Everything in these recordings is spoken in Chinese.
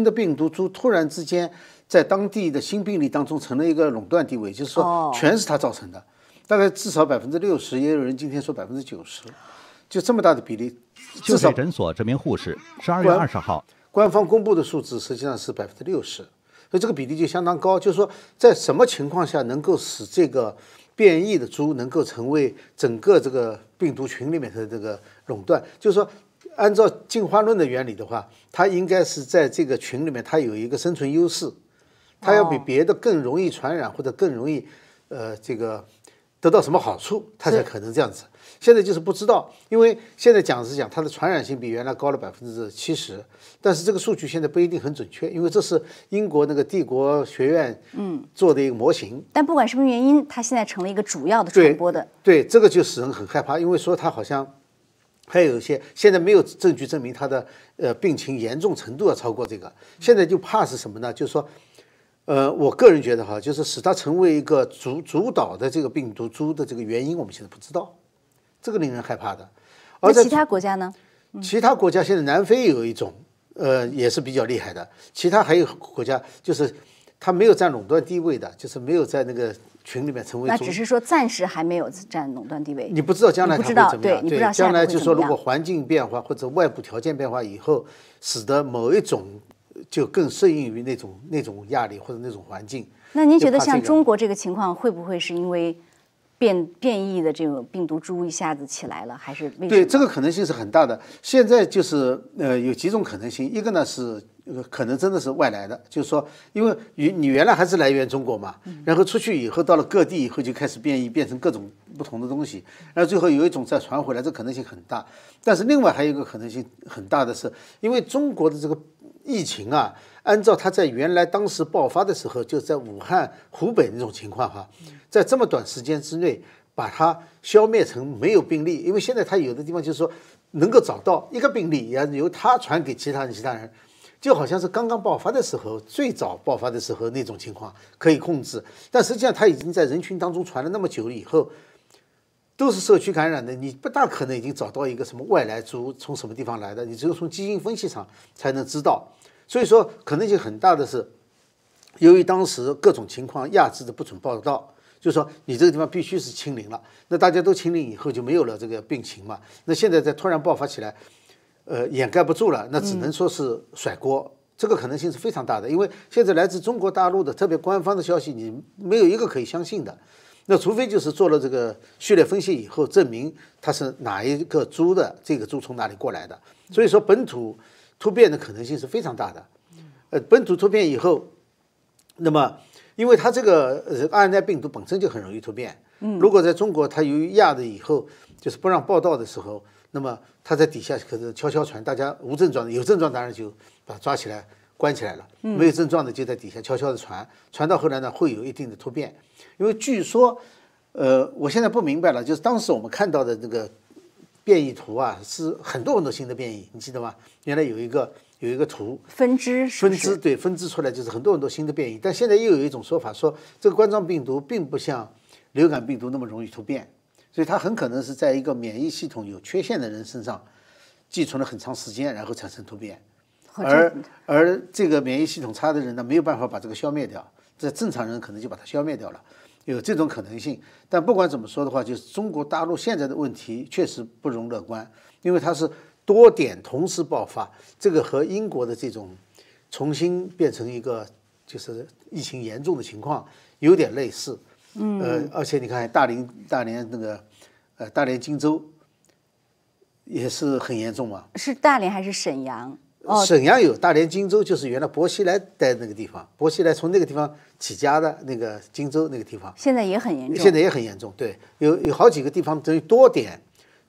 新的病毒株突然之间在当地的新病例当中成了一个垄断地位，就是说哦全是它造成的，大概至少百分之六十，也有人今天说百分之九十，就这么大的比例，就至少水诊所这名护士，十二月二十号官方公布的数字实际上是百分之六十，所以这个比例就相当高。就是说，在什么情况下能够使这个变异的株能够成为整个这个病毒群里面的这个垄断？就是说，按照进化论的原理的话，它应该是在这个群里面它有一个生存优势，它要比哦别的更容易传染或者更容易呃这个得到什么好处，它才可能这样子。现在就是不知道，因为现在讲是讲它的传染性比原来高了百分之七十，但是这个数据现在不一定很准确，因为这是英国那个帝国学院嗯做的一个模型。但不管什么原因，它现在成了一个主要的传播的。对，这个就使人很害怕，因为说它好像还有一些现在没有证据证明他的呃病情严重程度要超过这个，现在就怕是什么呢？就是说。呃，我个人觉得哈，就是使它成为一个主主导的这个病毒株的这个原因，我们现在不知道，这个令人害怕的。而在其他国家呢？其他国家现在南非有一种，呃，也是比较厉害的。其他还有国家就是它没有占垄断地位的，就是没有在那个群里面成为那只是说暂时还没有占垄断地位。你不知道将来你不它会怎么样？你不知道将来就说如果环境变化或者外部条件变化以后，使得某一种就更适应于那种那种压力或者那种环境。那您觉得像中国这个情况，会不会是因为变变异的这种病毒株一下子起来了，还是对，这个可能性是很大的。现在就是呃有几种可能性，一个呢是呃可能真的是外来的，就是说，因为你你原来还是来源中国嘛，然后出去以后到了各地以后就开始变异，变成各种不同的东西，然后最后有一种再传回来，这可能性很大。但是另外还有一个可能性很大的是，因为中国的这个疫情啊，按照它在原来当时爆发的时候，就在武汉、湖北那种情况哈，在这么短时间之内把它消灭成没有病例，因为现在它有的地方就是说能够找到一个病例，也要由它传给其他人，其他人。就好像是刚刚爆发的时候，最早爆发的时候那种情况可以控制，但实际上它已经在人群当中传了那么久了以后，都是社区感染的，你不大可能已经找到一个什么外来株从什么地方来的，你只有从基因分析上才能知道。所以说可能性很大的是，由于当时各种情况压制的不准报道，就是说你这个地方必须是清零了，那大家都清零以后就没有了这个病情嘛。那现在再突然爆发起来，呃，掩盖不住了，那只能说是甩锅。这个可能性是非常大的，因为现在来自中国大陆的特别官方的消息，你没有一个可以相信的。那除非就是做了这个序列分析以后，证明它是哪一个猪的，这个猪从哪里过来的。所以说本土突变的可能性是非常大的。呃，本土突变以后，那么因为它这个呃 RNA 病毒本身就很容易突变，嗯。如果在中国它由于压的以后，就是不让报道的时候，那么它在底下可能悄悄传，大家无症状的，有症状当然就把它抓起来关起来了，没有症状的就在底下悄悄的传，传到后来呢会有一定的突变，因为据说，呃，我现在不明白了，就是当时我们看到的这个变异图啊，是很多很多新的变异，你记得吗？原来有一个有一个图，分支是是分支对分支出来就是很多很多新的变异，但现在又有一种说法说，这个冠状病毒并不像流感病毒那么容易突变，所以它很可能是在一个免疫系统有缺陷的人身上寄存了很长时间，然后产生突变，而而这个免疫系统差的人呢，没有办法把这个消灭掉，这正常人可能就把它消灭掉了。有这种可能性，但不管怎么说的话，就是中国大陆现在的问题确实不容乐观，因为它是多点同时爆发，这个和英国的这种重新变成一个就是疫情严重的情况有点类似。嗯，呃，而且你看大连大连那个呃大连荆州也是很严重嘛，是大连还是沈阳？哦，沈阳有，大连荆州就是原来薄熙来待的那个地方，薄熙来从那个地方起家的那个荆州那个地方，现在也很严重。现在也很严重。对，有有好几个地方等于多点，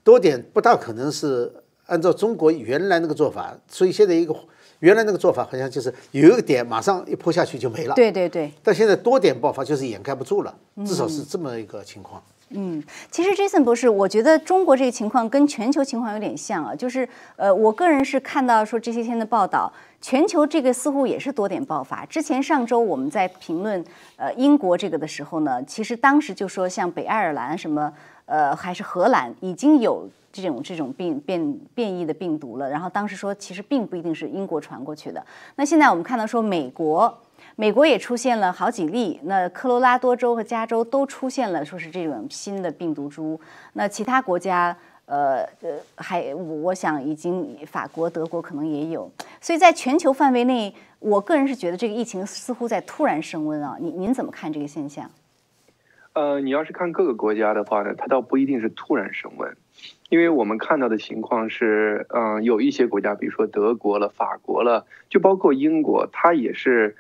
多点不大可能是按照中国原来那个做法，所以现在一个原来那个做法好像就是有一个点马上一泼下去就没了，对对对，但现在多点爆发就是掩盖不住了，至少是这么一个情况。嗯，嗯其实 Jason 博士，我觉得中国这个情况跟全球情况有点像啊，就是呃，我个人是看到说这些天的报道，全球这个似乎也是多点爆发。之前上周我们在评论呃英国这个的时候呢，其实当时就说像北爱尔兰什么。呃，还是荷兰已经有这种这种变变变异的病毒了。然后当时说，其实并不一定是英国传过去的。那现在我们看到说，美国美国也出现了好几例，那科罗拉多州和加州都出现了说是这种新的病毒株。那其他国家。呃呃，还我想已经法国、德国可能也有，所以在全球范围内，我个人是觉得这个疫情似乎在突然升温啊。您您怎么看这个现象？呃，你要是看各个国家的话呢，它倒不一定是突然升温，因为我们看到的情况是，嗯，有一些国家，比如说德国了、法国了，就包括英国，它也是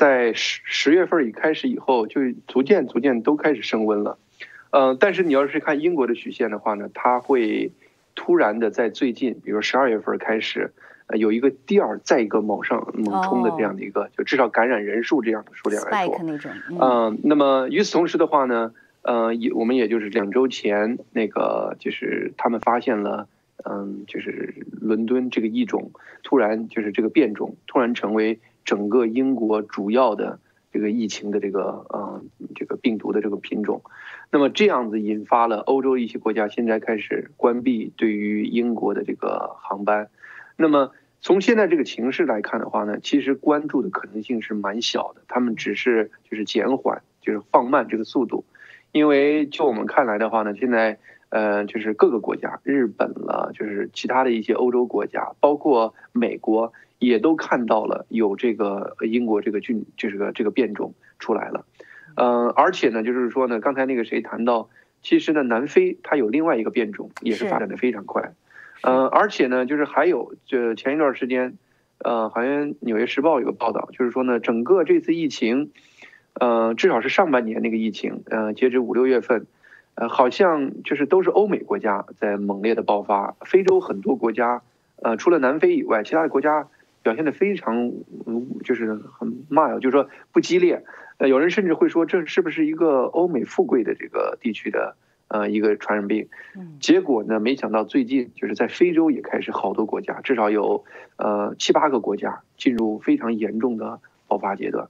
在十十月份一开始以后，就逐渐逐渐都开始升温了。嗯，但是你要是看英国的曲线的话呢，它会突然的在最近，比如十二月份开始，呃，有一个第二再一个猛上猛冲的这样的一个，就至少感染人数这样的数量来说，嗯，那么与此同时的话呢，呃，也我们也就是两周前那个，就是他们发现了，嗯，就是伦敦这个异种突然就是这个变种突然成为整个英国主要的。这个疫情的这个呃这个病毒的这个品种，那么这样子引发了欧洲一些国家现在开始关闭对于英国的这个航班。那么从现在这个形势来看的话呢，其实关注的可能性是蛮小的，他们只是就是减缓，就是放慢这个速度。因为就我们看来的话呢，现在呃就是各个国家，日本了，就是其他的一些欧洲国家，包括美国。也都看到了有这个英国这个菌，就是个这个变种出来了，嗯，而且呢，就是说呢，刚才那个谁谈到，其实呢，南非它有另外一个变种，也是发展的非常快，嗯，而且呢，就是还有，就前一段时间，呃，好像《纽约时报》有个报道，就是说呢，整个这次疫情，呃，至少是上半年那个疫情，呃，截止五六月份，呃，好像就是都是欧美国家在猛烈的爆发，非洲很多国家，呃，除了南非以外，其他的国家。表现的非常，就是很慢，就是说不激烈。呃，有人甚至会说，这是不是一个欧美富贵的这个地区的呃一个传染病？结果呢，没想到最近就是在非洲也开始好多国家，至少有呃七八个国家进入非常严重的爆发阶段。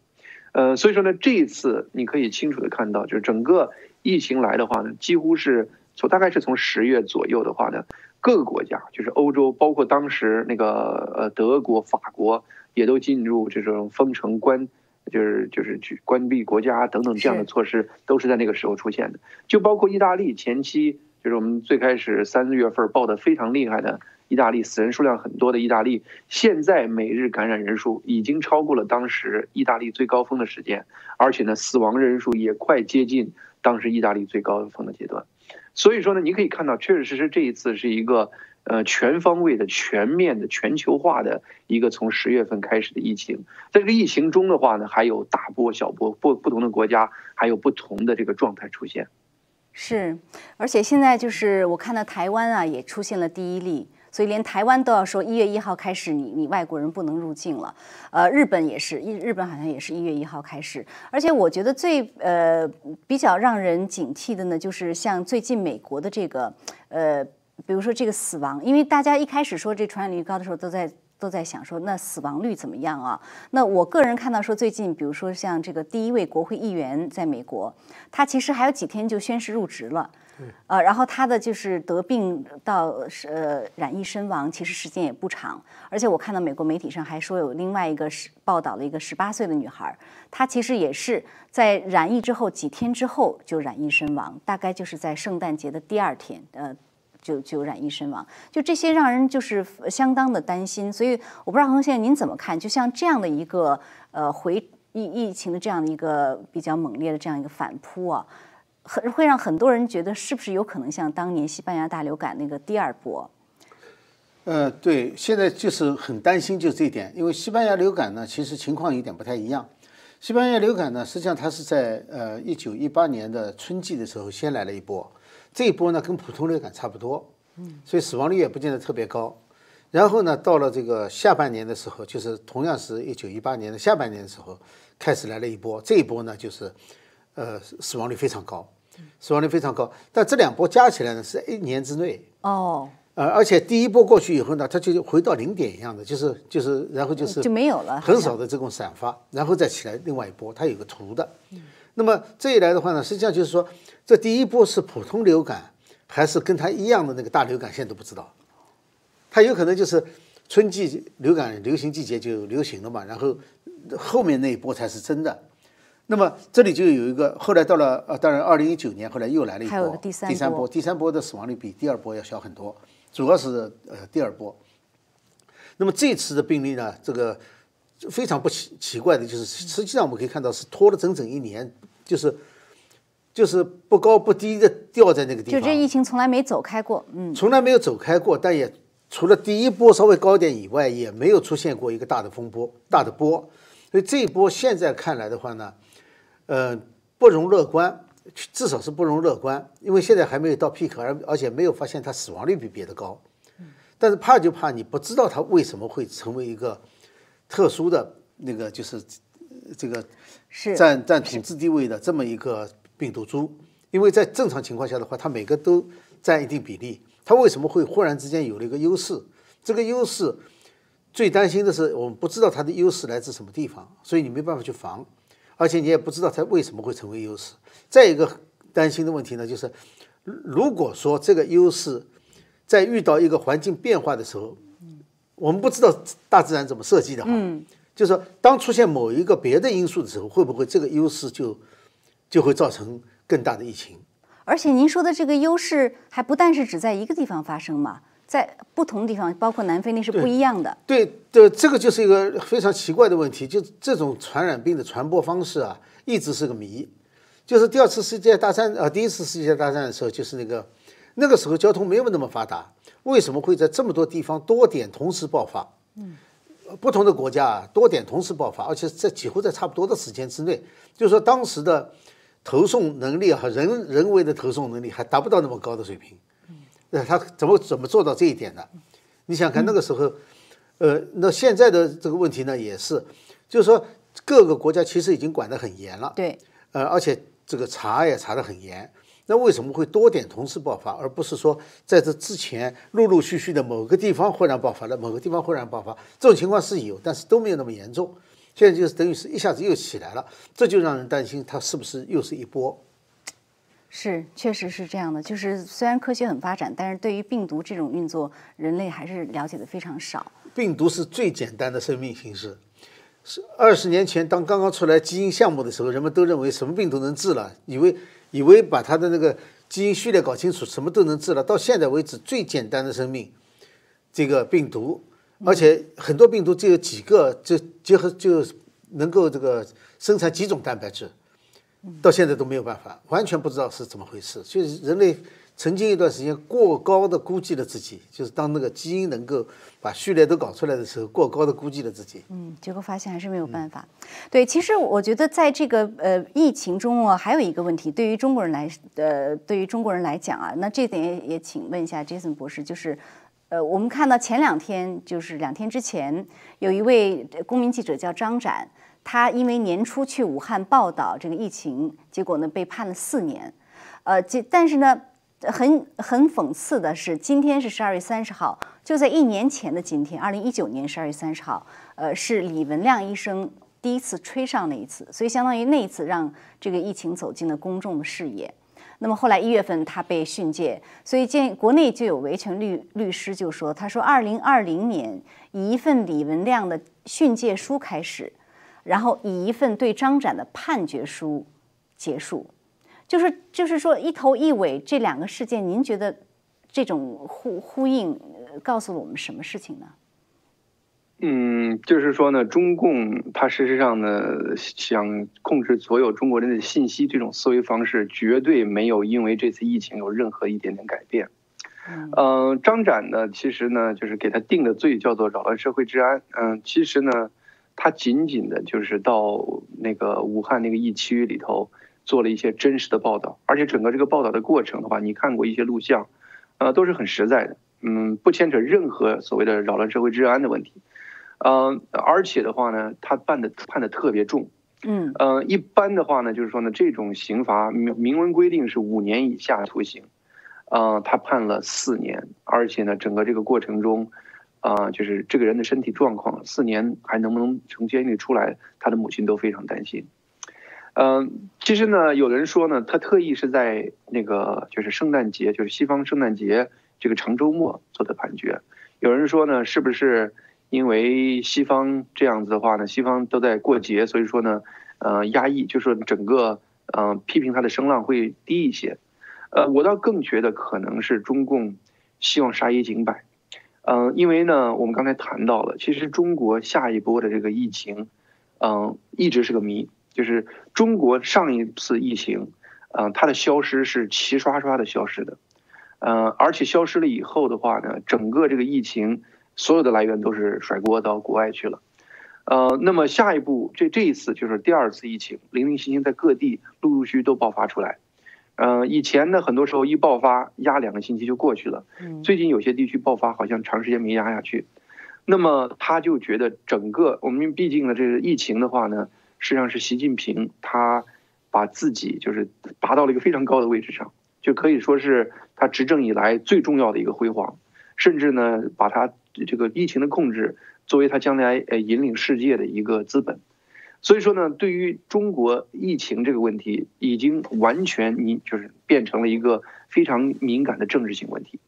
呃，所以说呢，这一次你可以清楚的看到，就是整个疫情来的话呢，几乎是从大概是从十月左右的话呢。各个国家，就是欧洲，包括当时那个呃德国、法国，也都进入这种封城关，就是就是去关闭国家等等这样的措施，都是在那个时候出现的。就包括意大利前期，就是我们最开始三四月份报的非常厉害的意大利，死人数量很多的意大利，现在每日感染人数已经超过了当时意大利最高峰的时间，而且呢，死亡人数也快接近当时意大利最高峰的阶段。所以说呢，你可以看到，确确实实这一次是一个呃全方位的、全面的、全球化的一个从十月份开始的疫情。在这个疫情中的话呢，还有大波、小波，不不同的国家还有不同的这个状态出现。是，而且现在就是我看到台湾啊，也出现了第一例。所以连台湾都要说一月一号开始，你你外国人不能入境了。呃，日本也是，日日本好像也是一月一号开始。而且我觉得最呃比较让人警惕的呢，就是像最近美国的这个呃，比如说这个死亡，因为大家一开始说这传染率高的时候，都在都在想说那死亡率怎么样啊？那我个人看到说最近，比如说像这个第一位国会议员在美国，他其实还有几天就宣誓入职了。呃，然后他的就是得病到呃染疫身亡，其实时间也不长。而且我看到美国媒体上还说有另外一个是报道了一个十八岁的女孩，她其实也是在染疫之后几天之后就染疫身亡，大概就是在圣诞节的第二天，呃，就就染疫身亡。就这些让人就是相当的担心。所以我不知道洪先生您怎么看？就像这样的一个呃回疫疫情的这样的一个比较猛烈的这样一个反扑啊。很会让很多人觉得，是不是有可能像当年西班牙大流感那个第二波？呃，对，现在就是很担心，就这一点，因为西班牙流感呢，其实情况有点不太一样。西班牙流感呢，实际上它是在呃一九一八年的春季的时候先来了一波，这一波呢跟普通流感差不多，嗯，所以死亡率也不见得特别高。然后呢，到了这个下半年的时候，就是同样是一九一八年的下半年的时候，开始来了一波，这一波呢就是。呃，死亡率非常高，死亡率非常高。但这两波加起来呢，是一年之内哦。呃，而且第一波过去以后呢，它就回到零点一样的，就是就是，然后就是就没有了，很少的这种散发，然后再起来另外一波，它有个图的。那么这一来的话呢，实际上就是说，这第一波是普通流感，还是跟它一样的那个大流感，现在都不知道。它有可能就是春季流感流行季节就流行了嘛，然后后面那一波才是真的。那么这里就有一个，后来到了呃，当然二零一九年后来又来了一波，第三波波，第三波的死亡率比第二波要小很多，主要是呃第二波。那么这次的病例呢，这个非常不奇奇怪的就是，实际上我们可以看到是拖了整整一年，就是就是不高不低的掉在那个地方，就这疫情从来没走开过，嗯，从来没有走开过，但也除了第一波稍微高点以外，也没有出现过一个大的风波、大的波。所以这一波现在看来的话呢，呃，不容乐观，至少是不容乐观，因为现在还没有到 peak，而而且没有发现它死亡率比别的高。但是怕就怕你不知道它为什么会成为一个特殊的那个，就是呃这个是占占统治地位的这么一个病毒株，因为在正常情况下的话，它每个都占一定比例，它为什么会忽然之间有了一个优势？这个优势最担心的是我们不知道它的优势来自什么地方，所以你没办法去防，而且你也不知道它为什么会成为优势。再一个担心的问题呢，就是如如果说这个优势在遇到一个环境变化的时候，我们不知道大自然怎么设计的哈，就是说当出现某一个别的因素的时候，会不会这个优势就就会造成更大的疫情？而且您说的这个优势还不但是只在一个地方发生嘛，在不同地方，包括南非那是不一样的。对对，这个就是一个非常奇怪的问题，就这种传染病的传播方式啊，一直是个谜。就是第二次世界大战啊、呃，第一次世界大战的时候，就是那个那个时候交通没有那么发达，为什么会在这么多地方多点同时爆发？嗯，不同的国家啊，多点同时爆发，而且在几乎在差不多的时间之内，就是说当时的投送能力和人人为的投送能力还达不到那么高的水平。那他怎么怎么做到这一点的？你想看那个时候，呃，那现在的这个问题呢，也是，就是说各个国家其实已经管得很严了，对，呃，而且这个查也查得很严。那为什么会多点同时爆发，而不是说在这之前陆陆续续的某个地方忽然爆发了，某个地方忽然爆发？这种情况是有，但是都没有那么严重。现在就是等于是一下子又起来了，这就让人担心它是不是又是一波。是，确实是这样的。就是虽然科学很发展，但是对于病毒这种运作，人类还是了解的非常少。病毒是最简单的生命形式。是二十年前，当刚刚出来基因项目的时候，人们都认为什么病都能治了，以为以为把它的那个基因序列搞清楚，什么都能治了。到现在为止，最简单的生命，这个病毒，而且很多病毒就有几个，就结合就能够这个生产几种蛋白质，到现在都没有办法，完全不知道是怎么回事。就是人类曾经一段时间过高的估计了自己，就是当那个基因能够把序列都搞出来的时候，过高的估计了自己。嗯，结果发现还是没有办法。对，其实我觉得在这个呃疫情中啊，还有一个问题，对于中国人来呃，对于中国人来讲啊，那这点也也请问一下 Jason 博士，就是呃，我们看到前两天，就是两天之前，有一位公民记者叫张展，他因为年初去武汉报道这个疫情，结果呢被判了四年。呃，这但是呢，很很讽刺的是，今天是十二月三十号，就在一年前的今天，二零一九年十二月三十号，呃，是李文亮医生第一次吹上那一次，所以相当于那一次让这个疫情走进了公众的视野。那么后来一月份他被训诫，所以见国内就有维权律律师就说，他说二零二零年以一份李文亮的训诫书开始，然后以一份对张展的判决书结束。就是就是说一头一尾这两个事件，您觉得这种呼呼应呃告诉了我们什么事情呢？嗯，就是说呢，中共它事实上呢想控制所有中国人的信息，这种思维方式绝对没有因为这次疫情有任何一点点改变。嗯、呃，张展呢，其实呢就是给他定的罪叫做扰乱社会治安。嗯、其实呢，他仅仅的就是到那个武汉那个疫区里头做了一些真实的报道，而且整个这个报道的过程的话，你看过一些录像，呃，都是很实在的，嗯，不牵扯任何所谓的扰乱社会治安的问题。嗯、呃，而且的话呢，他判的判的特别重。嗯呃，一般的话呢，就是说呢，这种刑罚明明文规定是五年以下徒刑，呃，他判了四年，而且呢，整个这个过程中，啊、就是这个人的身体状况，四年还能不能从监狱出来，他的母亲都非常担心。嗯，其实呢，有人说呢，他特意是在那个就是圣诞节，就是西方圣诞节这个长周末做的判决。有人说呢，是不是因为西方这样子的话呢，西方都在过节，所以说呢，呃，压抑，就说整个呃批评他的声浪会低一些。呃，我倒更觉得可能是中共希望杀一儆百。嗯，因为呢，我们刚才谈到了，其实中国下一波的这个疫情，嗯，一直是个谜。就是中国上一次疫情，嗯，它的消失是齐刷刷的消失的，嗯，而且消失了以后的话呢，整个这个疫情所有的来源都是甩锅到国外去了，呃，那么下一步这这一次就是第二次疫情，零零星星在各地陆陆续续都爆发出来，嗯，以前呢很多时候一爆发压两个星期就过去了，最近有些地区爆发好像长时间没压下去，那么他就觉得整个我们毕竟呢这个疫情的话呢。实际上是习近平，他把自己就是拔到了一个非常高的位置上，就可以说是他执政以来最重要的一个辉煌，甚至呢，把他这个疫情的控制作为他将来呃引领世界的一个资本。所以说呢，对于中国疫情这个问题，已经完全你就是变成了一个非常敏感的政治性问题。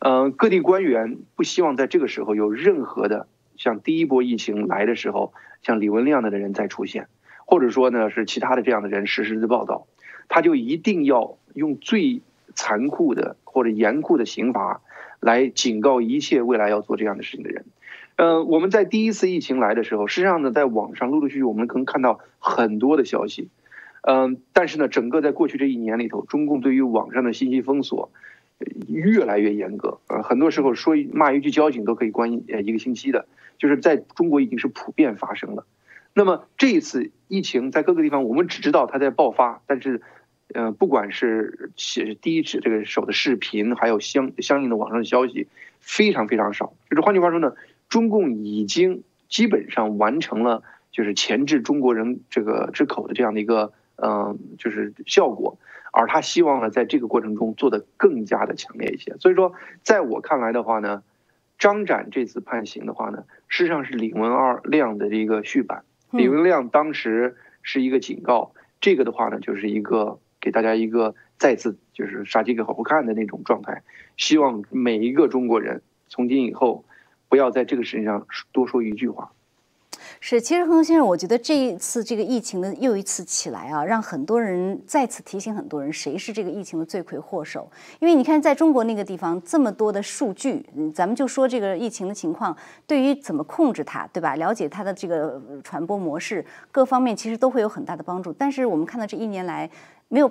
呃，各地官员不希望在这个时候有任何的像第一波疫情来的时候。像李文亮那样的人再出现，或者说呢是其他的这样的人实时的报道，他就一定要用最残酷的或者严酷的刑罚来警告一切未来要做这样的事情的人。呃，我们在第一次疫情来的时候，实际上呢，在网上陆陆续续我们能看到很多的消息，嗯，但是呢，整个在过去这一年里头，中共对于网上的信息封锁越来越严格，呃，很多时候说骂一句交警都可以关呃一个星期的。就是在中国已经是普遍发生了，那么这一次疫情在各个地方，我们只知道它在爆发，但是，呃，不管是写第一指这个手的视频，还有相相应的网上的消息，非常非常少。就是换句话说呢，中共已经基本上完成了就是钳制中国人这个之口的这样的一个嗯，就是效果，而他希望呢，在这个过程中做得更加的强烈一些。所以说，在我看来的话呢。张展这次判刑的话呢，事实际上是李文二亮的一个续版。李文亮当时是一个警告，这个的话呢，就是一个给大家一个再次就是杀鸡给猴看的那种状态。希望每一个中国人从今以后，不要在这个事情上多说一句话。是，其实恒先生，我觉得这一次这个疫情的又一次起来啊，让很多人再次提醒很多人，谁是这个疫情的罪魁祸首。因为你看，在中国那个地方，这么多的数据，咱们就说这个疫情的情况，对于怎么控制它，对吧？了解它的这个传播模式，各方面其实都会有很大的帮助。但是我们看到这一年来，没有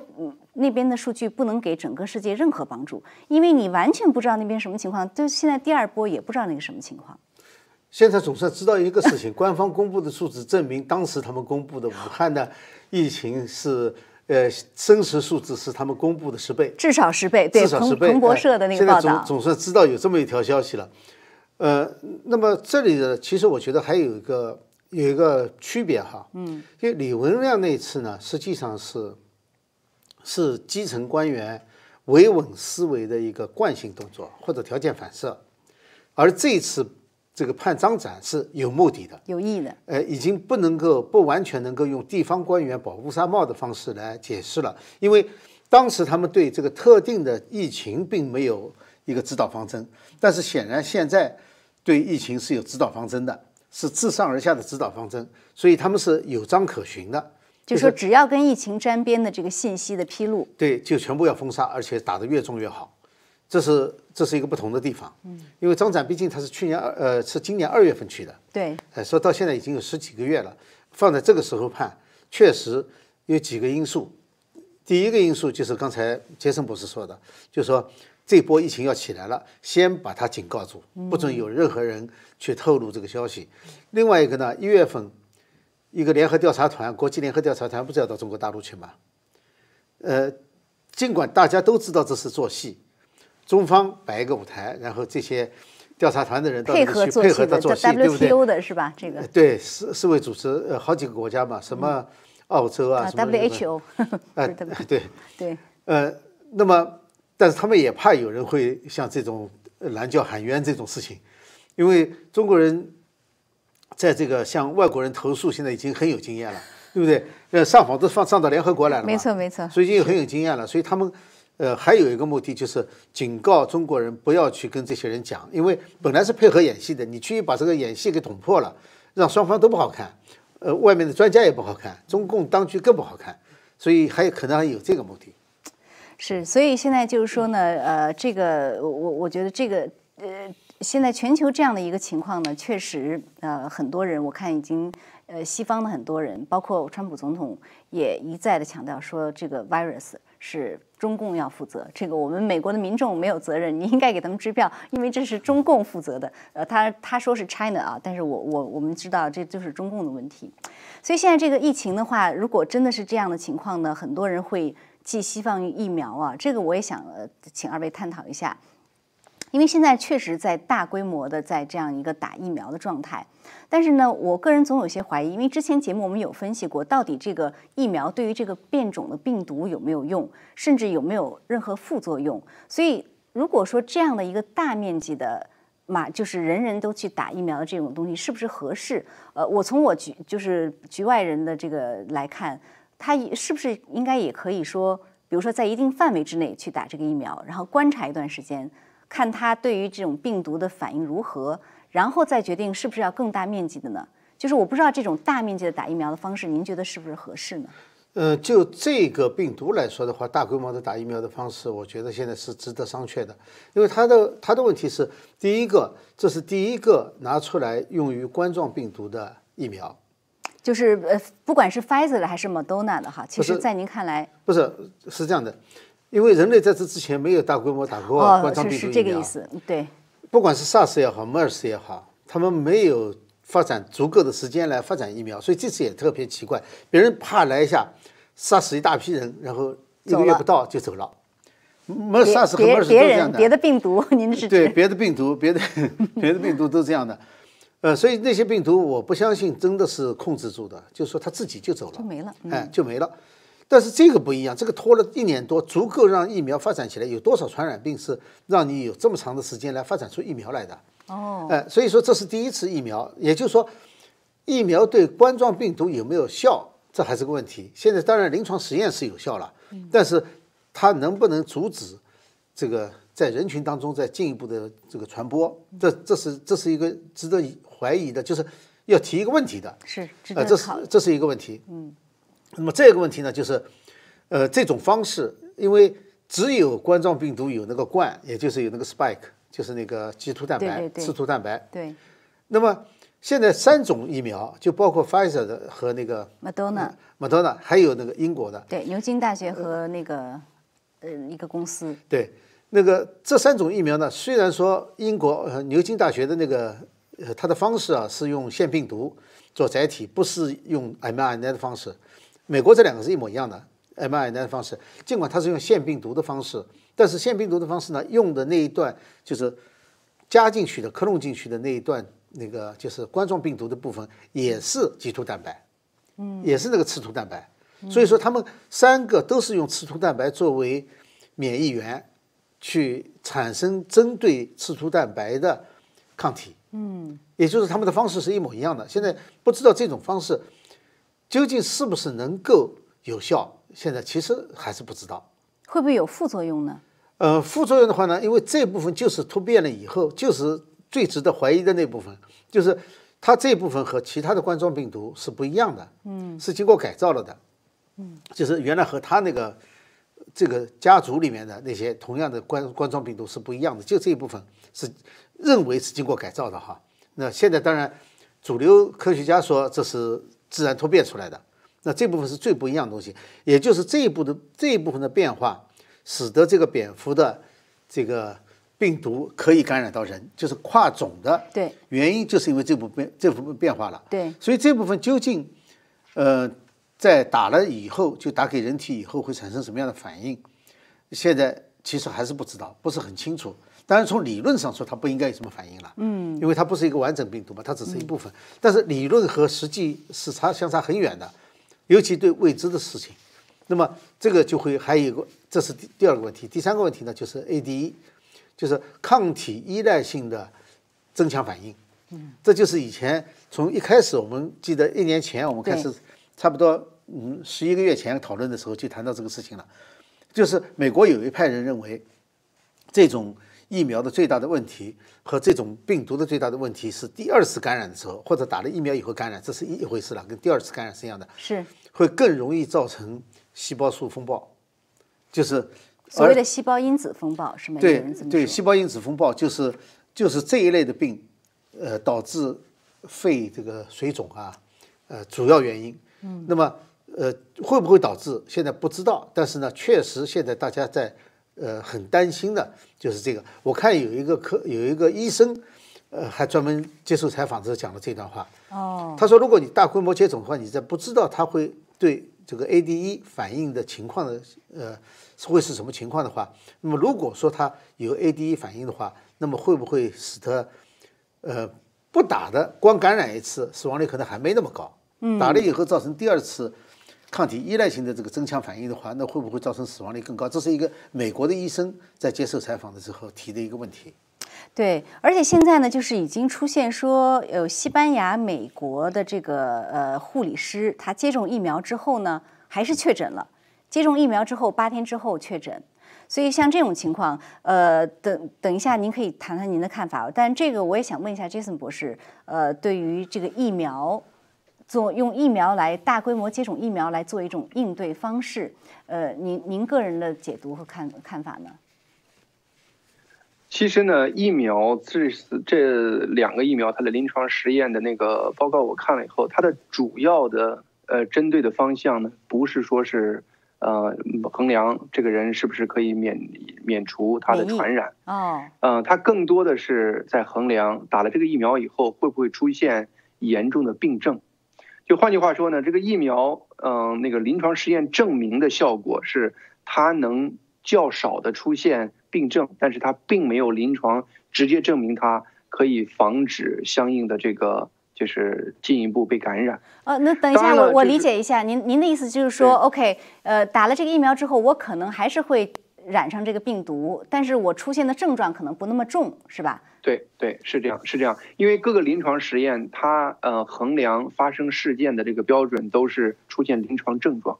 那边的数据不能给整个世界任何帮助，因为你完全不知道那边什么情况，就现在第二波也不知道那个什么情况。现在总算知道一个事情，官方公布的数字证明，当时他们公布的武汉的疫情是，呃，真实数字是他们公布的十倍，至少十倍，对，彭彭博社的那个报道。现在总总算知道有这么一条消息了，呃，那么这里的其实我觉得还有一个有一个区别哈，嗯，因为李文亮那次呢，实际上是是基层官员维稳思维的一个惯性动作或者条件反射，而这次。这个判张展是有目的的，有意的，呃，已经不能够不完全能够用地方官员保护纱帽的方式来解释了，因为当时他们对这个特定的疫情并没有一个指导方针，但是显然现在对疫情是有指导方针的，是自上而下的指导方针，所以他们是有章可循的，就说只要跟疫情沾边的这个信息的披露，对，就全部要封杀，而且打得越重越好。这是这是一个不同的地方，嗯，因为张展毕竟他是去年二呃是今年二月份去的，对，哎，说到现在已经有十几个月了，放在这个时候判，确实有几个因素。第一个因素就是刚才杰森博士说的，就是说这波疫情要起来了，先把它警告住，不准有任何人去透露这个消息。另外一个呢，一月份一个联合调查团，国际联合调查团不是要到中国大陆去吗？呃，尽管大家都知道这是做戏。中方摆一个舞台，然后这些调查团的人到那去配合他做戏，对不对？的是吧？这个对世世卫组织呃好几个国家嘛，什么澳洲啊，什么 WHO，呃 对对呃，那么但是他们也怕有人会像这种拦轿喊冤这种事情，因为中国人在这个向外国人投诉现在已经很有经验了，对不对？呃，上访都放上到联合国来了，没错没错所以已经很有经验了。所以他们，呃，还有一个目的就是警告中国人不要去跟这些人讲，因为本来是配合演戏的，你去把这个演戏给捅破了，让双方都不好看，呃，外面的专家也不好看，中共当局更不好看，所以还有可能还有这个目的。是，所以现在就是说呢，呃，这个我我我觉得这个呃，现在全球这样的一个情况呢，确实呃，很多人我看已经呃，西方的很多人，包括川普总统也一再的强调说，这个 virus 是中共要负责，这个我们美国的民众没有责任，你应该给他们支票，因为这是中共负责的。呃，他他说是 China 啊，但是我我我们知道这就是中共的问题。所以现在这个疫情的话，如果真的是这样的情况呢，很多人会寄希望于疫苗啊，这个我也想呃请二位探讨一下，因为现在确实在大规模的在这样一个打疫苗的状态，但是呢，我个人总有些怀疑，因为之前节目我们有分析过，到底这个疫苗对于这个变种的病毒有没有用，甚至有没有任何副作用，所以如果说这样的一个大面积的。嘛，就是人人都去打疫苗的这种东西是不是合适？呃，我从我局就是局外人的这个来看，他是不是应该也可以说，比如说在一定范围之内去打这个疫苗，然后观察一段时间，看他对于这种病毒的反应如何，然后再决定是不是要更大面积的呢？就是我不知道这种大面积的打疫苗的方式，您觉得是不是合适呢？呃，就这个病毒来说的话，大规模的打疫苗的方式，我觉得现在是值得商榷的，因为它的它的问题是，第一个，这是第一个拿出来用于冠状病毒的疫苗，就是呃，不管是 Pfizer 的还是 Moderna 的哈，其实，在您看来，不是是这样的，因为人类在这之前没有大规模打过冠状病毒疫苗，是这个意思，对，不管是 SARS 也好，MERS 也好，他们没有。发展足够的时间来发展疫苗，所以这次也特别奇怪，别人怕来一下，杀死一大批人，然后一个月不到就走了。没杀死很多人都这样的。别的病毒，您是对别的病毒，别的 别的病毒都这样的。呃，所以那些病毒我不相信真的是控制住的，就是说它自己就走了，就没了，哎，就没了。但是这个不一样，这个拖了一年多，足够让疫苗发展起来。有多少传染病是让你有这么长的时间来发展出疫苗来的？哦，哎，所以说这是第一次疫苗，也就是说，疫苗对冠状病毒有没有效，这还是个问题。现在当然临床实验是有效了，但是它能不能阻止这个在人群当中再进一步的这个传播，这这是这是一个值得怀疑的，就是要提一个问题的。是，呃，这是这是一个问题。嗯，那么这个问题呢，就是呃这种方式，因为只有冠状病毒有那个冠，也就是有那个 spike。就是那个棘突蛋白、刺突蛋白。对。那么现在三种疫苗，就包括 Pfizer 的和那个 Moderna、Moderna，还有那个英国的。对，牛津大学和那个呃一个公司。对，那个这三种疫苗呢，虽然说英国呃牛津大学的那个呃它的方式啊是用腺病毒做载体，不是用 mRNA 的方式。美国这两个是一模一样的 mRNA 的方式，尽管它是用腺病毒的方式。但是腺病毒的方式呢，用的那一段就是加进去的、克隆进去的那一段，那个就是冠状病毒的部分，也是棘突蛋白，嗯，也是那个刺突蛋白。所以说，他们三个都是用刺突蛋白作为免疫源，去产生针对刺突蛋白的抗体。嗯，也就是他们的方式是一模一样的。现在不知道这种方式究竟是不是能够有效，现在其实还是不知道。会不会有副作用呢？呃，副作用的话呢，因为这部分就是突变了以后，就是最值得怀疑的那部分，就是它这部分和其他的冠状病毒是不一样的，嗯，是经过改造了的，嗯，就是原来和它那个这个家族里面的那些同样的冠冠状病毒是不一样的，就这一部分是认为是经过改造的哈。那现在当然主流科学家说这是自然突变出来的。那这部分是最不一样的东西，也就是这一部的这一部分的变化，使得这个蝙蝠的这个病毒可以感染到人，就是跨种的。对，原因就是因为这部变这部分变化了。对，所以这部分究竟，呃，在打了以后，就打给人体以后会产生什么样的反应，现在其实还是不知道，不是很清楚。当然，从理论上说，它不应该有什么反应了。嗯，因为它不是一个完整病毒嘛，它只是一部分。但是理论和实际是差相差很远的。尤其对未知的事情，那么这个就会还有一个，这是第第二个问题。第三个问题呢，就是 ADE，就是抗体依赖性的增强反应。嗯，这就是以前从一开始我们记得一年前我们开始差不多嗯十一个月前讨论的时候就谈到这个事情了，就是美国有一派人认为，这种疫苗的最大的问题和这种病毒的最大的问题是第二次感染的时候或者打了疫苗以后感染，这是一一回事了，跟第二次感染是一样的，是会更容易造成细胞素风暴，就是所谓的细胞因子风暴，是美国对对，说。细胞因子风暴就是就是这一类的病，呃，导致肺这个水肿啊，呃，主要原因。嗯，那么呃，会不会导致现在不知道，但是呢，确实现在大家在呃很担心的就是这个。我看有一个科有一个医生，呃，还专门接受采访的时候讲了这段话。哦，他说，如果你大规模接种的话，你在不知道它会对这个 ADE 反应的情况的，呃，会是什么情况的话，那么如果说它有 ADE 反应的话，那么会不会使得，呃，不打的光感染一次，死亡率可能还没那么高，打了以后造成第二次抗体依赖性的这个增强反应的话，那会不会造成死亡率更高？这是一个美国的医生在接受采访的时候提的一个问题。对，而且现在呢，就是已经出现说，有西班牙、美国的这个呃护理师，他接种疫苗之后呢，还是确诊了。接种疫苗之后八天之后确诊，所以像这种情况，呃，等等一下，您可以谈谈您的看法。但这个我也想问一下 Jason 博士，呃，对于这个疫苗，做用疫苗来大规模接种疫苗来做一种应对方式，呃，您您个人的解读和看看法呢？其实呢，疫苗这这两个疫苗，它的临床实验的那个报告我看了以后，它的主要的呃针对的方向呢，不是说是呃衡量这个人是不是可以免免除他的传染，哦，呃，它更多的是在衡量打了这个疫苗以后会不会出现严重的病症。就换句话说呢，这个疫苗，嗯、那个临床实验证明的效果是它能较少的出现病症，但是它并没有临床直接证明它可以防止相应的这个就是进一步被感染。呃，那等一下，我我理解一下，您您的意思就是说，OK，呃，打了这个疫苗之后，我可能还是会染上这个病毒，但是我出现的症状可能不那么重，是吧？对对，是这样，是这样。因为各个临床实验，它呃衡量发生事件的这个标准都是出现临床症状。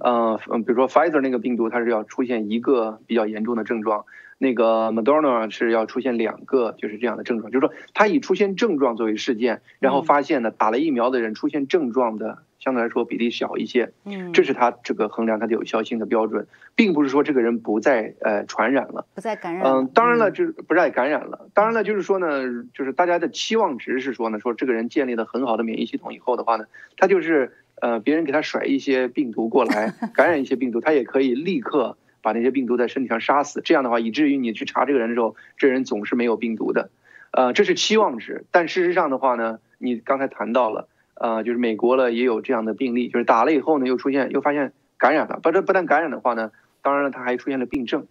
呃，嗯比如说 Pfizer 那个病毒，它是要出现一个比较严重的症状，那个 Moderna 是要出现两个，就是这样的症状。就是说，它以出现症状作为事件，然后发现呢，打了疫苗的人出现症状的相对来说比例小一些。嗯，这是他这个衡量它的有效性的标准，并不是说这个人不再呃传染了。不再感染了。嗯，当然了，就是不再感染了。当然了，就是说呢，就是大家的期望值是说呢，说这个人建立了很好的免疫系统以后的话呢，他就是呃，别人给他甩一些病毒过来，感染一些病毒，他也可以立刻把那些病毒在身体上杀死。这样的话，以至于你去查这个人的时候，这人总是没有病毒的。呃，这是期望值。但事实上的话呢，你刚才谈到了，呃，就是美国了也有这样的病例，就是打了以后呢，又出现又发现感染了。不这不但感染的话呢，当然了，他还出现了病症。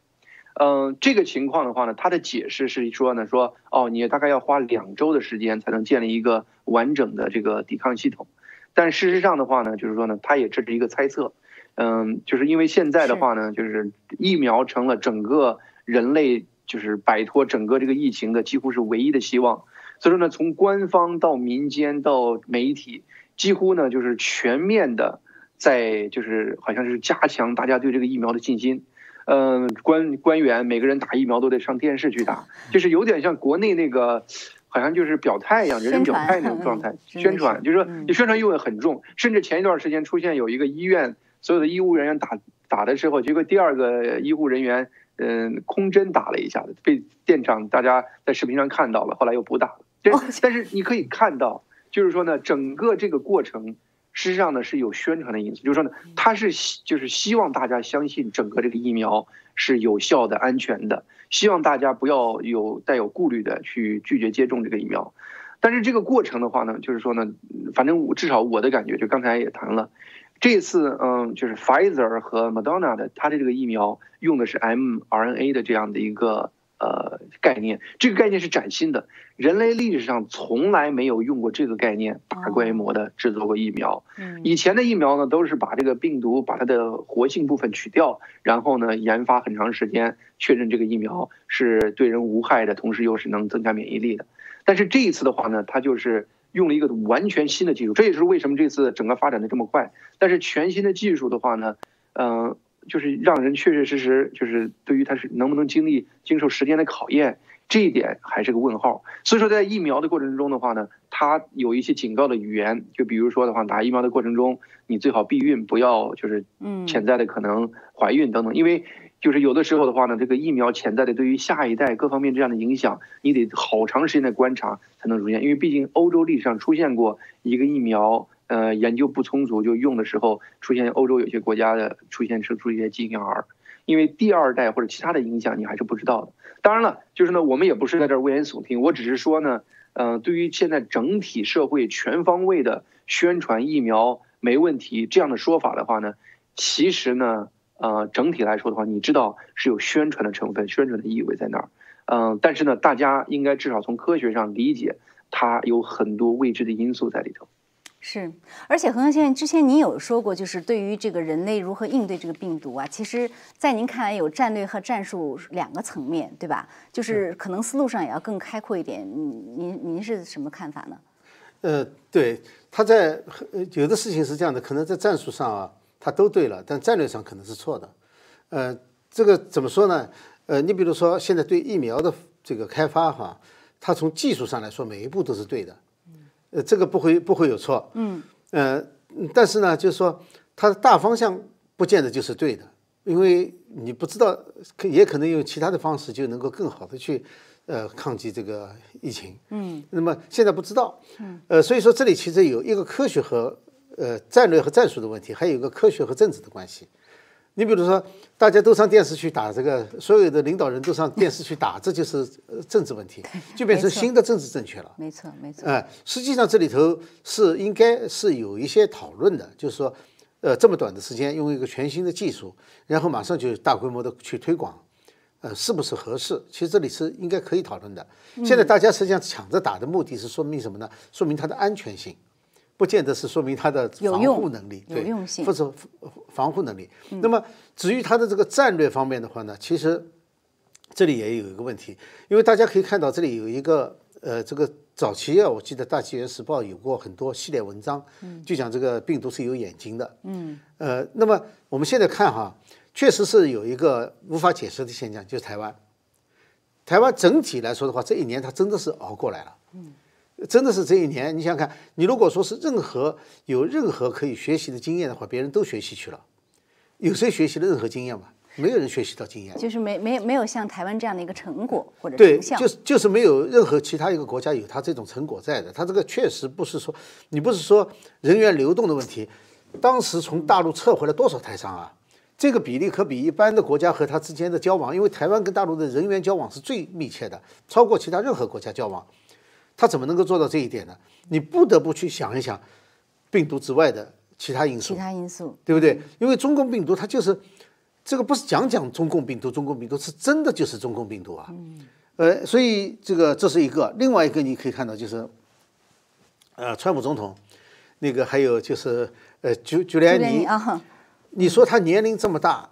嗯，这个情况的话呢，他的解释是说呢，说哦，你大概要花两周的时间才能建立一个完整的这个抵抗系统。但事实上的话呢，就是说呢，他也这是一个猜测。嗯，就是因为现在的话呢，就是疫苗成了整个人类就是摆脱整个这个疫情的几乎是唯一的希望。所以说呢，从官方到民间到媒体，几乎呢就是全面的在就是好像是加强大家对这个疫苗的信心。嗯，官官员每个人打疫苗都得上电视去打，就是有点像国内那个，好像就是表态一样，人人表态那种状 态。宣传就是说嗯你宣传意味很重，甚至前一段时间出现有一个医院所有的医务人员打打的时候，结果第二个医护人员嗯空针打了一下子，被电厂大家在视频上看到了，后来又不打了。但哦但是你可以看到，就是说呢，整个这个过程。事实上呢是有宣传的因素，就是说呢，他是希就是希望大家相信整个这个疫苗是有效的、安全的，希望大家不要有带有顾虑的去拒绝接种这个疫苗。但是这个过程的话呢，就是说呢，嗯反正我至少我的感觉，就刚才也谈了，这次嗯，就是 Pfizer 和 Moderna 的，它的这个疫苗用的是 mRNA 的这样的一个呃概念，这个概念是崭新的，人类历史上从来没有用过这个概念大规模的制作过疫苗。嗯以前的疫苗呢，都是把这个病毒把它的活性部分取掉，然后呢研发很长时间，确认这个疫苗是对人无害的，同时又是能增加免疫力的。但是这一次的话呢，它就是用了一个完全新的技术，这也是为什么这次整个发展的这么快。但是全新的技术的话呢，嗯、就是让人确确实实就是对于它是能不能经历经受时间的考验，这一点还是个问号。所以说，在疫苗的过程中的话呢，它有一些警告的语言，就比如说的话，打疫苗的过程中，你最好避孕，不要就是嗯潜在的可能怀孕等等，因为就是有的时候的话呢，这个疫苗潜在的对于下一代各方面这样的影响，你得好长时间的观察才能出现，因为毕竟欧洲历史上出现过一个疫苗。呃，研究不充足就用的时候，出现欧洲有些国家的出现是出一些畸形儿，因为第二代或者其他的影响你还是不知道的。当然了，就是呢，我们也不是在这危言耸听，我只是说呢，呃，对于现在整体社会全方位的宣传疫苗没问题这样的说法的话呢，其实呢，呃，整体来说的话，你知道是有宣传的成分、宣传的意味在那儿，嗯、但是呢，大家应该至少从科学上理解，它有很多未知的因素在里头。是，而且恒恒先生，之前您有说过，就是对于这个人类如何应对这个病毒啊，其实，在您看来有战略和战术两个层面，对吧？就是可能思路上也要更开阔一点。您您您是什么看法呢？呃，对，他在呃有的事情是这样的，可能在战术上啊，他都对了，但战略上可能是错的。呃，这个怎么说呢？呃，你比如说现在对疫苗的这个开发哈，它从技术上来说每一步都是对的，呃，这个不会不会有错。嗯。呃，但是呢，就是说它的大方向不见得就是对的，因为你不知道，可也可能用其他的方式就能够更好的去呃抗击这个疫情。嗯。那么现在不知道。嗯。呃，所以说这里其实有一个科学和呃战略和战术的问题，还有一个科学和政治的关系。你比如说，大家都上电视去打这个，所有的领导人都上电视去打，这就是呃政治问题，就变成新的政治正确了。没错，没错。哎、实际上这里头是应该是有一些讨论的，就是说，呃，这么短的时间用一个全新的技术，然后马上就大规模的去推广，呃，是不是合适？其实这里是应该可以讨论的。现在大家实际上抢着打的目的是说明什么呢？说明它的安全性，不见得是说明它的防护能力，有对，用性或者防护能力。那么至于它的这个战略方面的话呢，其实这里也有一个问题，因为大家可以看到这里有一个呃，这个早期啊，我记得《大纪元时报》有过很多系列文章，就讲这个病毒是有眼睛的，嗯，呃，那么我们现在看哈，确实是有一个无法解释的现象，就是台湾，台湾整体来说的话，这一年它真的是熬过来了，嗯，真的是这一年，你想想看，你如果说是任何有任何可以学习的经验的话，别人都学习去了，有谁学习了任何经验吗？没有人学习到经验。就是没没没有像台湾这样的一个成果或者对。就是就是没有任何其他一个国家有他这种成果在的。它这个确实不是说你不是说人员流动的问题，当时从大陆撤回了多少台商啊？这个比例可比一般的国家和他之间的交往，因为台湾跟大陆的人员交往是最密切的，超过其他任何国家交往。它怎么能够做到这一点呢？你不得不去想一想病毒之外的其他因素其。他因素，对不对？因为中共病毒它就是这个不是讲讲中共病毒，中共病毒是真的就是中共病毒啊。呃，所以这个这是一个，另外一个你可以看到就是，呃，川普总统，那个还有就是呃，朱朱利安尼，啊，你说他年龄这么大，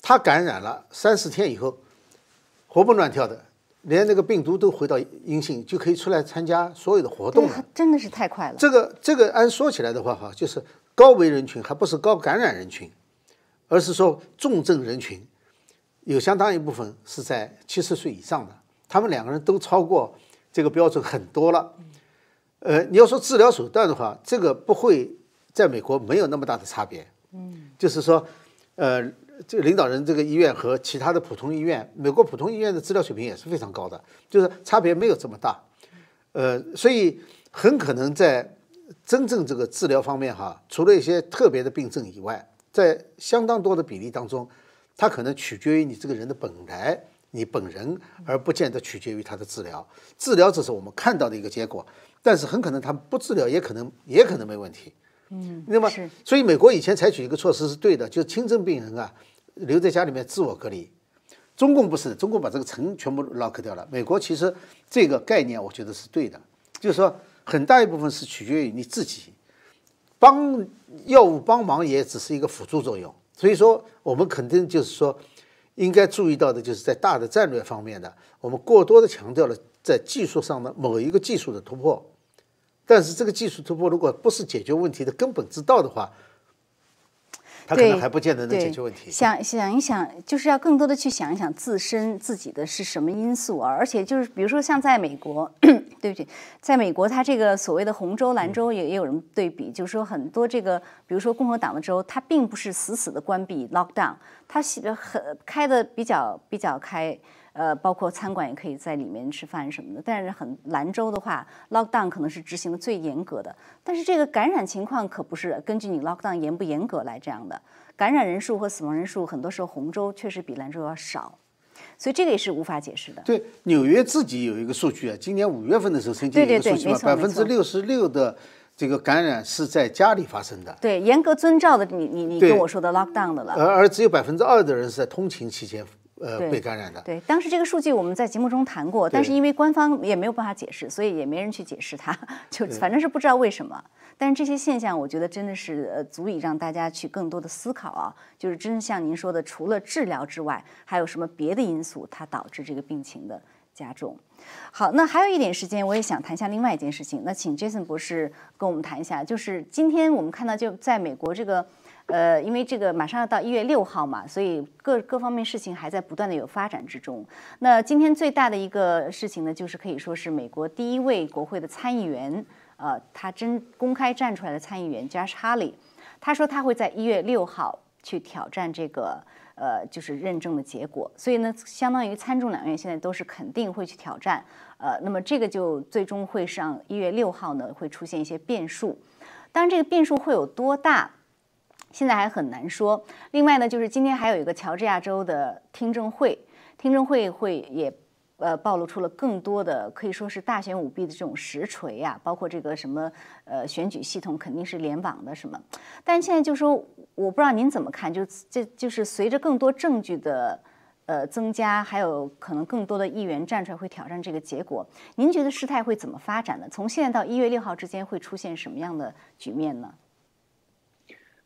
他感染了三四天以后，活蹦乱跳的，连那个病毒都回到阴性，就可以出来参加所有的活动了。，真的是太快了。这个这个按说起来的话，哈，就是高危人群，还不是高感染人群，而是说重症人群，有相当一部分是在七十岁以上的，他们两个人都超过这个标准很多了。呃，你要说治疗手段的话，这个不会在美国没有那么大的差别。嗯，就是说，呃，这个领导人这个医院和其他的普通医院，美国普通医院的治疗水平也是非常高的，就是差别没有这么大。呃，所以很可能在真正这个治疗方面哈，除了一些特别的病症以外，在相当多的比例当中，它可能取决于你这个人的本来你本人，而不见得取决于他的治疗。治疗只是我们看到的一个结果，但是很可能他不治疗也可能也可能没问题。嗯，那么所以美国以前采取一个措施是对的，就是轻症病人啊留在家里面自我隔离。中共不是，中共把这个城全部 lock 掉了。美国其实这个概念我觉得是对的，就是说很大一部分是取决于你自己，帮药物帮忙也只是一个辅助作用。所以说，我们肯定就是说，应该注意到的就是在大的战略方面的，我们过多的强调了在技术上的某一个技术的突破，但是这个技术突破如果不是解决问题的根本之道的话，它可能还不见得能解决问题。想想一想，就是要更多的去想一想自身自己的是什么因素啊，而且就是比如说像在美国，对不起，在美国它这个所谓的红州蓝州也也有人对比，就是说很多这个比如说共和党的州，它并不是死死的关闭 lockdown，它很开的比较比较开。呃，包括餐馆也可以在里面吃饭什么的，但是很兰州的话，lockdown 可能是执行的最严格的。但是这个感染情况可不是根据你 lockdown 严不严格来这样的，感染人数和死亡人数很多时候红州确实比兰州要少，所以这个也是无法解释的。对，纽约自己有一个数据啊，今年五月份的时候曾经有一个数据嘛，百分之六十六的这个感染是在家里发生的。对，严格遵照的你你你跟我说的 lockdown 的了。而而只有百分之二的人是在通勤期间。呃，被感染的。对，当时这个数据我们在节目中谈过，但是因为官方也没有办法解释，所以也没人去解释它，就反正是不知道为什么。但是这些现象，我觉得真的是呃，足以让大家去更多的思考啊，就是真像您说的，除了治疗之外，还有什么别的因素它导致这个病情的加重？好，那还有一点时间，我也想谈一下另外一件事情。那请 Jason 博士跟我们谈一下，就是今天我们看到就在美国这个。呃，因为这个马上要到一月六号嘛，所以各各方面事情还在不断的有发展之中。那今天最大的一个事情呢，就是可以说是美国第一位国会的参议员，呃，他真公开站出来的参议员 Josh Hawley，他说他会在一月六号去挑战这个呃，就是认证的结果。所以呢，相当于参众两院现在都是肯定会去挑战。呃，那么这个就最终会上一月六号呢，会出现一些变数。当然，这个变数会有多大？现在还很难说。另外呢，就是今天还有一个乔治亚州的听证会，听证会会也呃暴露出了更多的可以说是大选舞弊的这种实锤呀，包括这个什么呃选举系统肯定是联网的什么。但现在就说，我不知道您怎么看，就这就是随着更多证据的呃增加，还有可能更多的议员站出来会挑战这个结果，您觉得事态会怎么发展呢？从现在到一月六号之间会出现什么样的局面呢？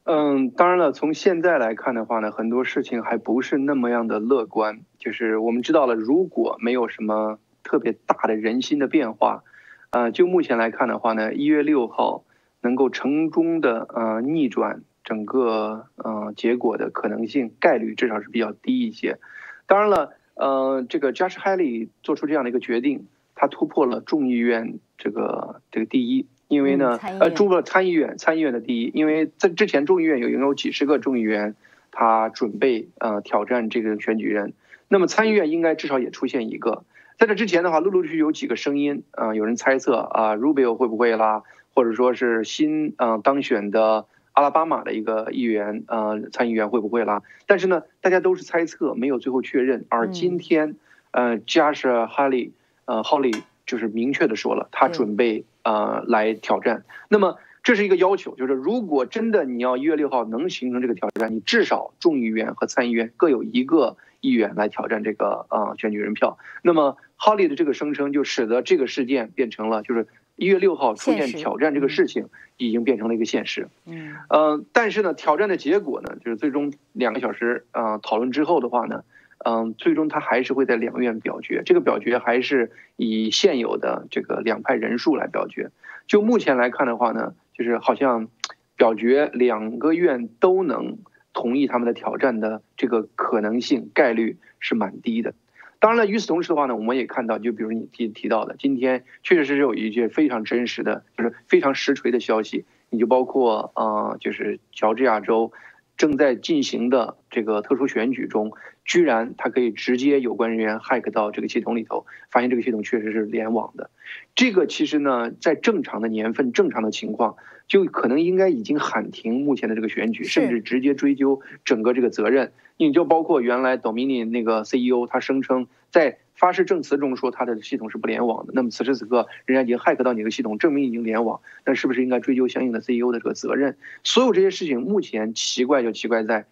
嗯，当然了，从现在来看的话呢，很多事情还不是那么样的乐观。就是我们知道了，如果没有什么特别大的人心的变化，呃，就目前来看的话呢，一月六号能够成功的呃逆转整个呃结果的可能性概率至少是比较低一些。当然了，呃，这个 Judge Haley 做出这样的一个决定，他突破了众议院这个这个第一。因为呢，呃，住了参议院，参议院的第一，因为在之前众议院有拥有几十个众议员，他准备呃挑战这个选举人，那么参议院应该至少也出现一个。在这之前的话，陆陆续续有几个声音啊，有人猜测啊，Rubio 会不会啦，或者说是新嗯当选的阿拉巴马的一个议员呃参议员会不会啦？但是呢，大家都是猜测，没有最后确认。而今天，呃，加什哈利，呃，哈利就是明确的说了，他准备。呃，来挑战。那么这是一个要求，就是如果真的你要一月六号能形成这个挑战，你至少众议院和参议院各有一个议员来挑战这个呃选举人票。那么哈利的这个声称就使得这个事件变成了，就是一月六号出现挑战这个事情已经变成了一个现实。嗯，呃，但是呢，挑战的结果呢，就是最终两个小时啊讨论之后的话呢。嗯，最终他还是会在两院表决，这个表决还是以现有的这个两派人数来表决。就目前来看的话呢，就是好像表决两个院都能同意他们的挑战的这个可能性概率是蛮低的。当然了，与此同时的话呢，我们也看到，就比如你提提到的，今天确实是有一些非常真实的，就是非常实锤的消息。你就包括啊，就是乔治亚州。正在进行的这个特殊选举中，居然他可以直接有关人员 hack 到这个系统里头，发现这个系统确实是联网的。这个其实呢，在正常的年份、正常的情况，就可能应该已经喊停目前的这个选举，甚至直接追究整个这个责任。你就包括原来 Dominion 那个 CEO，他声称在。发誓证词中说他的系统是不联网的，那么此时此刻人家已经 hack 到你的系统，证明已经联网，那是不是应该追究相应的 CEO 的这个责任？所有这些事情目前奇怪就奇怪在，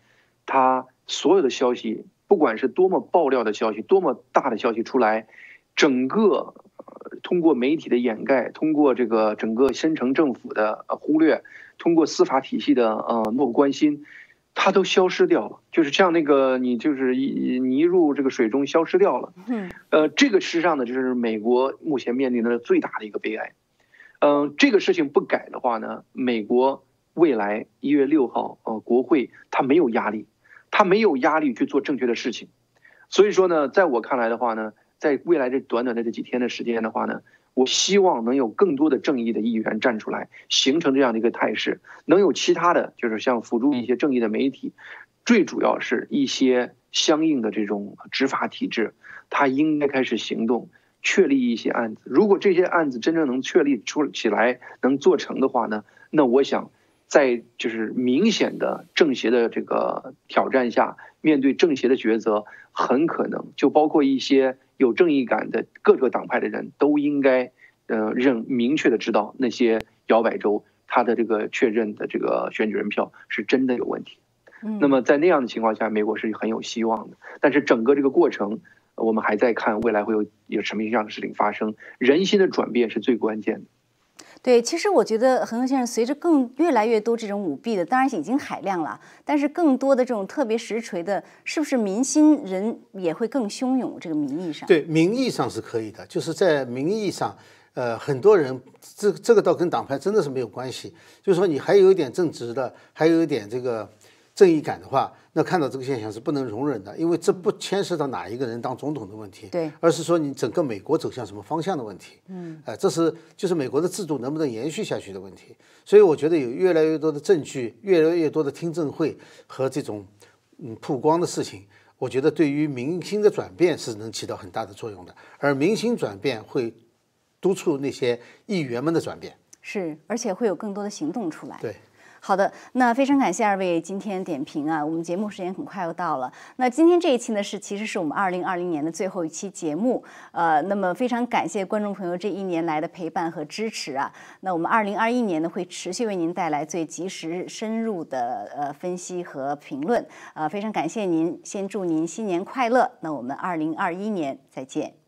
他所有的消息，不管是多么爆料的消息，多么大的消息出来，整个通过媒体的掩盖，通过这个整个深城政府的忽略，通过司法体系的呃漠不关心。它都消失掉了，就是像那个你就是一你一入这个水中消失掉了。嗯，呃，这个事实际上呢，就是美国目前面临的最大的一个悲哀。嗯，这个事情不改的话呢，美国未来一月六号，呃，国会它没有压力，它没有压力去做正确的事情。所以说呢，在我看来的话呢，在未来这短短的这几天的时间的话呢，我希望能有更多的正义的议员站出来，形成这样的一个态势，能有其他的就是像辅助一些正义的媒体，最主要是一些相应的这种执法体制，它应该开始行动，确立一些案子。如果这些案子真正能确立出起来，能做成的话呢，那我想。在就是明显的政协的这个挑战下，面对政协的抉择，很可能就包括一些有正义感的各个党派的人都应该，呃，认明确的知道那些摇摆州他的这个确认的这个选举人票是真的有问题。那么在那样的情况下，美国是很有希望的。但是整个这个过程，我们还在看未来会有有什么样的事情发生，人心的转变是最关键的。对，其实我觉得恒恒先生随着更越来越多这种舞弊的，当然已经海量了，但是更多的这种特别实锤的，是不是民心人也会更汹涌？这个名义上，对，名义上是可以的，就是在名义上，呃，很多人这这个倒跟党派真的是没有关系，就是说你还有一点正直的，还有一点这个正义感的话。那看到这个现象是不能容忍的，因为这不牵涉到哪一个人当总统的问题，对，而是说你整个美国走向什么方向的问题，嗯，哎，这是就是美国的制度能不能延续下去的问题。所以我觉得有越来越多的证据，越来越多的听证会和这种嗯曝光的事情，我觉得对于民心的转变是能起到很大的作用的，而民心转变会督促那些议员们的转变，是，而且会有更多的行动出来，对。好的，那非常感谢二位今天点评啊，我们节目时间很快又到了。那今天这一期呢是其实是我们二零二零年的最后一期节目，呃，那么非常感谢观众朋友这一年来的陪伴和支持啊。那我们二零二一年呢会持续为您带来最及时、深入的呃分析和评论，呃，非常感谢您，先祝您新年快乐。那我们二零二一年再见。